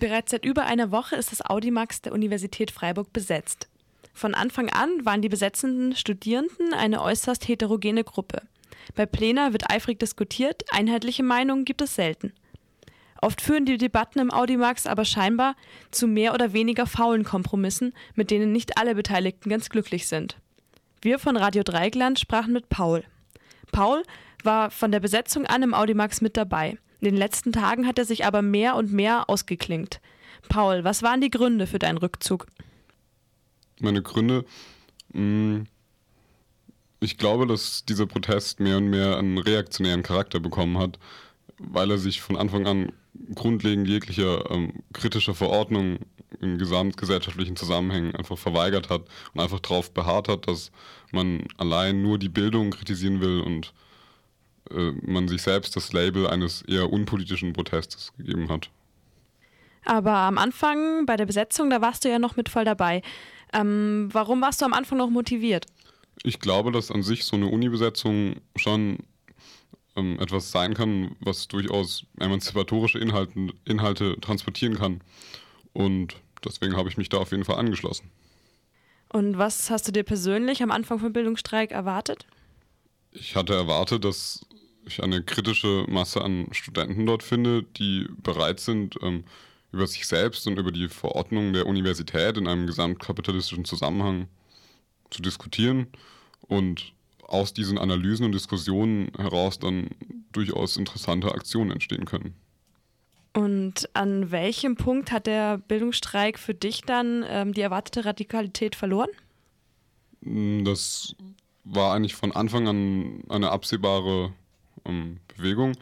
Bereits seit über einer Woche ist das Audimax der Universität Freiburg besetzt. Von Anfang an waren die besetzenden Studierenden eine äußerst heterogene Gruppe. Bei Plena wird eifrig diskutiert, einheitliche Meinungen gibt es selten. Oft führen die Debatten im Audimax aber scheinbar zu mehr oder weniger faulen Kompromissen, mit denen nicht alle Beteiligten ganz glücklich sind. Wir von Radio Dreigland sprachen mit Paul. Paul war von der Besetzung an im Audimax mit dabei. In den letzten Tagen hat er sich aber mehr und mehr ausgeklingt. Paul, was waren die Gründe für deinen Rückzug? Meine Gründe, hm, ich glaube, dass dieser Protest mehr und mehr einen reaktionären Charakter bekommen hat, weil er sich von Anfang an grundlegend jeglicher ähm, kritischer Verordnung in gesamtgesellschaftlichen Zusammenhängen einfach verweigert hat und einfach darauf beharrt hat, dass man allein nur die Bildung kritisieren will und äh, man sich selbst das Label eines eher unpolitischen Protestes gegeben hat. Aber am Anfang bei der Besetzung, da warst du ja noch mit voll dabei. Ähm, warum warst du am Anfang noch motiviert? Ich glaube, dass an sich so eine Uni-Besetzung schon ähm, etwas sein kann, was durchaus emanzipatorische Inhalte, Inhalte transportieren kann. Und deswegen habe ich mich da auf jeden Fall angeschlossen. Und was hast du dir persönlich am Anfang vom Bildungsstreik erwartet? Ich hatte erwartet, dass ich eine kritische Masse an Studenten dort finde, die bereit sind, ähm, über sich selbst und über die Verordnung der Universität in einem gesamtkapitalistischen Zusammenhang zu diskutieren und aus diesen Analysen und Diskussionen heraus dann durchaus interessante Aktionen entstehen können. Und an welchem Punkt hat der Bildungsstreik für dich dann ähm, die erwartete Radikalität verloren? Das war eigentlich von Anfang an eine absehbare ähm, Bewegung.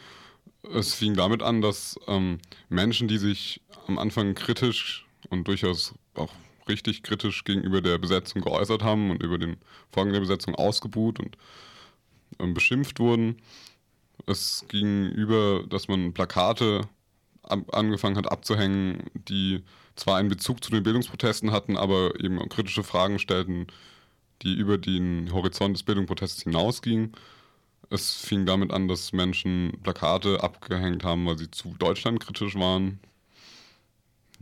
Es fing damit an, dass ähm, Menschen, die sich am Anfang kritisch und durchaus auch richtig kritisch gegenüber der Besetzung geäußert haben und über den Vorgang der Besetzung ausgebuht und ähm, beschimpft wurden. Es ging über, dass man Plakate angefangen hat abzuhängen, die zwar einen Bezug zu den Bildungsprotesten hatten, aber eben kritische Fragen stellten, die über den Horizont des Bildungsprotestes hinausgingen. Es fing damit an, dass Menschen Plakate abgehängt haben, weil sie zu Deutschland kritisch waren,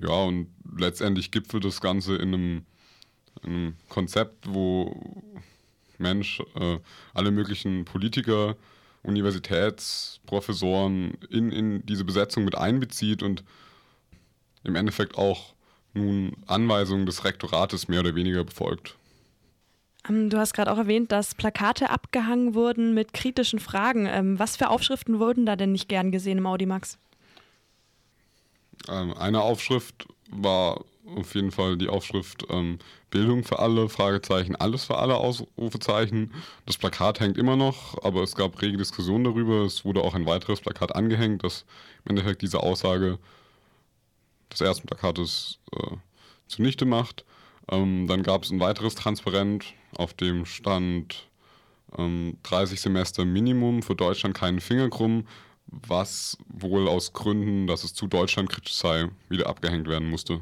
ja, und letztendlich gipfelt das Ganze in einem, in einem Konzept, wo Mensch äh, alle möglichen Politiker, Universitätsprofessoren in, in diese Besetzung mit einbezieht und im Endeffekt auch nun Anweisungen des Rektorates mehr oder weniger befolgt. Ähm, du hast gerade auch erwähnt, dass Plakate abgehangen wurden mit kritischen Fragen. Ähm, was für Aufschriften wurden da denn nicht gern gesehen im Audimax? Ähm, eine Aufschrift war auf jeden Fall die Aufschrift Bildung für alle, Fragezeichen, alles für alle, Ausrufezeichen. Das Plakat hängt immer noch, aber es gab rege Diskussionen darüber. Es wurde auch ein weiteres Plakat angehängt, das im Endeffekt diese Aussage des ersten Plakates äh, zunichte macht. Ähm, dann gab es ein weiteres Transparent, auf dem stand ähm, 30 Semester Minimum, für Deutschland keinen Finger krumm was wohl aus Gründen, dass es zu deutschlandkritisch sei, wieder abgehängt werden musste.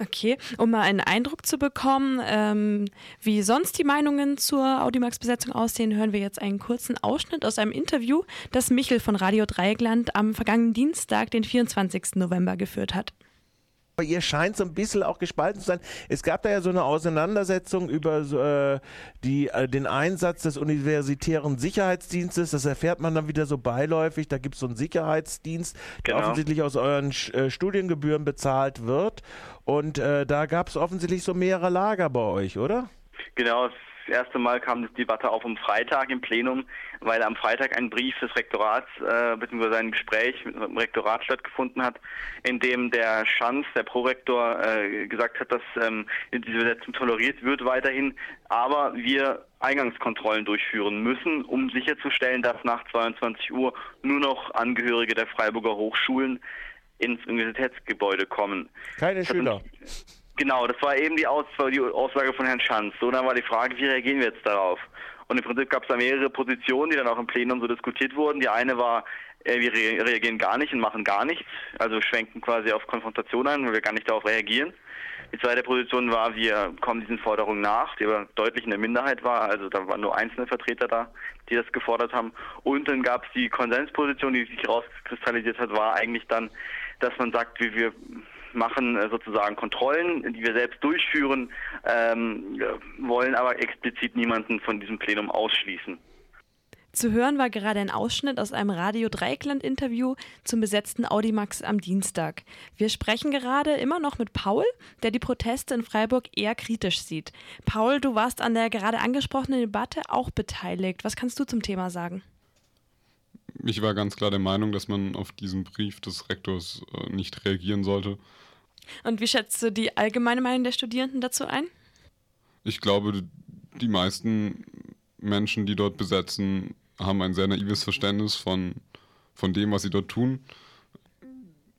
Okay, um mal einen Eindruck zu bekommen, ähm, wie sonst die Meinungen zur Audimax-Besetzung aussehen, hören wir jetzt einen kurzen Ausschnitt aus einem Interview, das Michel von Radio Dreieckland am vergangenen Dienstag, den 24. November, geführt hat. Aber ihr scheint so ein bisschen auch gespalten zu sein. Es gab da ja so eine Auseinandersetzung über äh, die, äh, den Einsatz des universitären Sicherheitsdienstes. Das erfährt man dann wieder so beiläufig. Da gibt es so einen Sicherheitsdienst, der genau. offensichtlich aus euren äh, Studiengebühren bezahlt wird. Und äh, da gab es offensichtlich so mehrere Lager bei euch, oder? Genau, das erste Mal kam die Debatte auf am Freitag im Plenum, weil am Freitag ein Brief des Rektorats äh, bzw. ein Gespräch mit dem Rektorat stattgefunden hat, in dem der Schanz, der Prorektor, äh, gesagt hat, dass ähm, diese Besetzung toleriert wird weiterhin, aber wir Eingangskontrollen durchführen müssen, um sicherzustellen, dass nach 22 Uhr nur noch Angehörige der Freiburger Hochschulen ins Universitätsgebäude kommen. Keine Schüler. Genau, das war eben die, Aus die Aussage von Herrn Schanz. So, dann war die Frage, wie reagieren wir jetzt darauf? Und im Prinzip gab es da mehrere Positionen, die dann auch im Plenum so diskutiert wurden. Die eine war, äh, wir re reagieren gar nicht und machen gar nichts, also schwenken quasi auf Konfrontation ein, weil wir gar nicht darauf reagieren. Die zweite Position war, wir kommen diesen Forderungen nach, die aber deutlich in der Minderheit war, also da waren nur einzelne Vertreter da, die das gefordert haben. Und dann gab es die Konsensposition, die sich rauskristallisiert hat, war eigentlich dann, dass man sagt, wir, wir machen äh, sozusagen Kontrollen, die wir selbst durchführen, ähm, wollen aber explizit niemanden von diesem Plenum ausschließen. Zu hören war gerade ein Ausschnitt aus einem Radio Dreieckland-Interview zum besetzten Audimax am Dienstag. Wir sprechen gerade immer noch mit Paul, der die Proteste in Freiburg eher kritisch sieht. Paul, du warst an der gerade angesprochenen Debatte auch beteiligt. Was kannst du zum Thema sagen? Ich war ganz klar der Meinung, dass man auf diesen Brief des Rektors äh, nicht reagieren sollte. Und wie schätzt du die allgemeine Meinung der Studierenden dazu ein? Ich glaube, die meisten Menschen, die dort besetzen, haben ein sehr naives Verständnis von, von dem, was sie dort tun.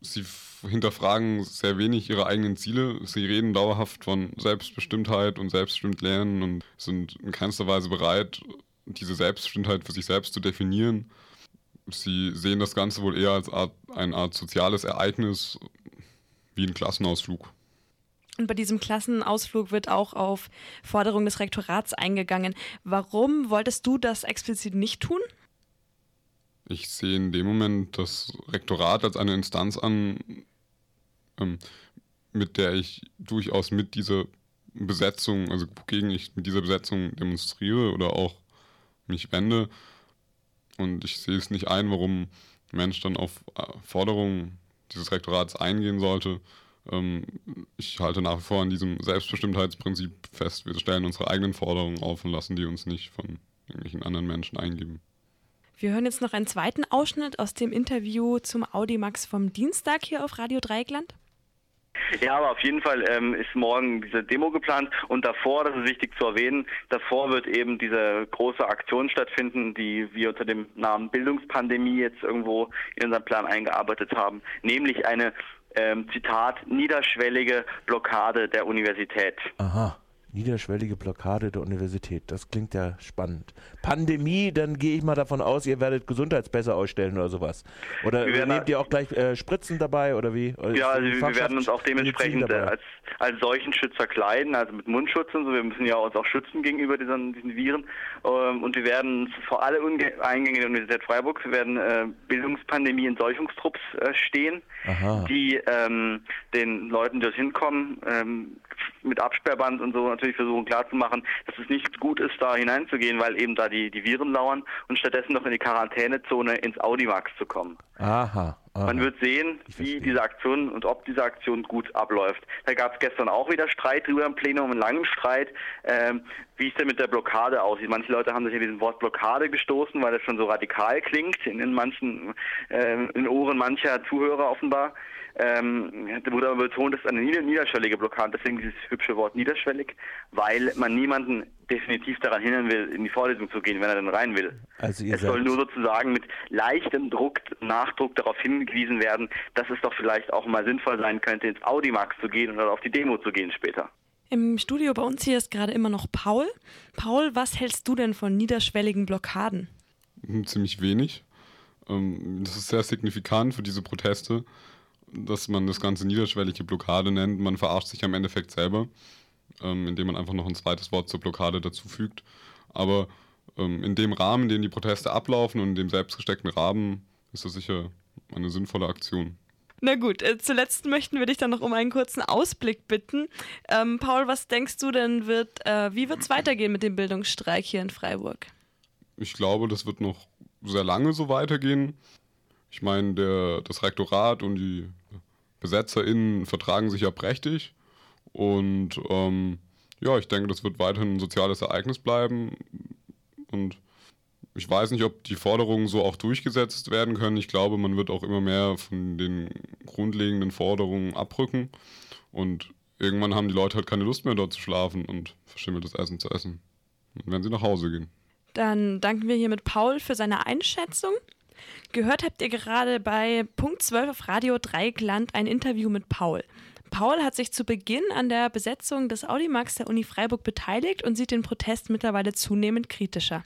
Sie hinterfragen sehr wenig ihre eigenen Ziele. Sie reden dauerhaft von Selbstbestimmtheit und selbstbestimmt lernen und sind in keinster Weise bereit, diese Selbstbestimmtheit für sich selbst zu definieren. Sie sehen das Ganze wohl eher als Art, eine Art soziales Ereignis, wie ein Klassenausflug. Und bei diesem Klassenausflug wird auch auf Forderung des Rektorats eingegangen. Warum wolltest du das explizit nicht tun? Ich sehe in dem Moment das Rektorat als eine Instanz an, ähm, mit der ich durchaus mit dieser Besetzung, also wogegen ich mit dieser Besetzung demonstriere oder auch mich wende. Und ich sehe es nicht ein, warum Mensch dann auf äh, Forderungen dieses Rektorats eingehen sollte. Ähm, ich halte nach wie vor an diesem Selbstbestimmtheitsprinzip fest. Wir stellen unsere eigenen Forderungen auf und lassen die uns nicht von irgendwelchen anderen Menschen eingeben. Wir hören jetzt noch einen zweiten Ausschnitt aus dem Interview zum Audimax vom Dienstag hier auf Radio Dreieckland. Ja, aber auf jeden Fall ähm, ist morgen diese Demo geplant und davor, das ist wichtig zu erwähnen, davor wird eben diese große Aktion stattfinden, die wir unter dem Namen Bildungspandemie jetzt irgendwo in unseren Plan eingearbeitet haben, nämlich eine ähm, Zitat, niederschwellige Blockade der Universität. Aha. Niederschwellige Blockade der Universität. Das klingt ja spannend. Pandemie, dann gehe ich mal davon aus, ihr werdet Gesundheitspässe ausstellen oder sowas. Oder nehmt ihr auch gleich äh, Spritzen dabei oder wie? Oder ja, also wir werden uns auch dementsprechend äh, als, als solchen Schützer kleiden, also mit Mundschutz und so. Wir müssen ja uns auch schützen gegenüber diesen, diesen Viren. Ähm, und wir werden vor alle Unge Eingänge der Universität Freiburg, wir werden äh, Bildungspandemie in Seuchungstrupps äh, stehen, Aha. die ähm, den Leuten, die dort hinkommen, ähm, mit Absperrband und so natürlich versuchen klarzumachen, dass es nicht gut ist, da hineinzugehen, weil eben da die, die Viren lauern und stattdessen noch in die Quarantänezone ins Audimax zu kommen. Aha. Aha. Man wird sehen, wie diese Aktion und ob diese Aktion gut abläuft. Da gab es gestern auch wieder Streit drüber im Plenum, einen langen Streit, ähm, wie es denn mit der Blockade aussieht. Manche Leute haben sich in diesem Wort Blockade gestoßen, weil das schon so radikal klingt in, in manchen, äh, in Ohren mancher Zuhörer offenbar ähm, wurde aber betont, es ist eine niederschwellige Blockade, deswegen dieses hübsche Wort niederschwellig, weil man niemanden definitiv daran hindern will, in die Vorlesung zu gehen, wenn er dann rein will. Also es soll nur sozusagen mit leichtem Druck, Nachdruck darauf hingewiesen werden, dass es doch vielleicht auch mal sinnvoll sein könnte, ins Audimax zu gehen oder auf die Demo zu gehen später. Im Studio bei uns hier ist gerade immer noch Paul. Paul, was hältst du denn von niederschwelligen Blockaden? Hm, ziemlich wenig. Ähm, das ist sehr signifikant für diese Proteste dass man das Ganze niederschwellige Blockade nennt. Man verarscht sich am Endeffekt selber, ähm, indem man einfach noch ein zweites Wort zur Blockade dazufügt. Aber ähm, in dem Rahmen, in dem die Proteste ablaufen und in dem selbstgesteckten Rahmen, ist das sicher eine sinnvolle Aktion. Na gut, äh, zuletzt möchten wir dich dann noch um einen kurzen Ausblick bitten. Ähm, Paul, was denkst du denn, wird, äh, wie wird es weitergehen mit dem Bildungsstreik hier in Freiburg? Ich glaube, das wird noch sehr lange so weitergehen. Ich meine, das Rektorat und die BesetzerInnen vertragen sich ja prächtig. Und ähm, ja, ich denke, das wird weiterhin ein soziales Ereignis bleiben. Und ich weiß nicht, ob die Forderungen so auch durchgesetzt werden können. Ich glaube, man wird auch immer mehr von den grundlegenden Forderungen abrücken. Und irgendwann haben die Leute halt keine Lust mehr dort zu schlafen und verschimmeltes Essen zu essen. Und wenn sie nach Hause gehen. Dann danken wir hier mit Paul für seine Einschätzung. Gehört habt ihr gerade bei Punkt 12 auf Radio Dreigland ein Interview mit Paul. Paul hat sich zu Beginn an der Besetzung des Audimax der Uni Freiburg beteiligt und sieht den Protest mittlerweile zunehmend kritischer.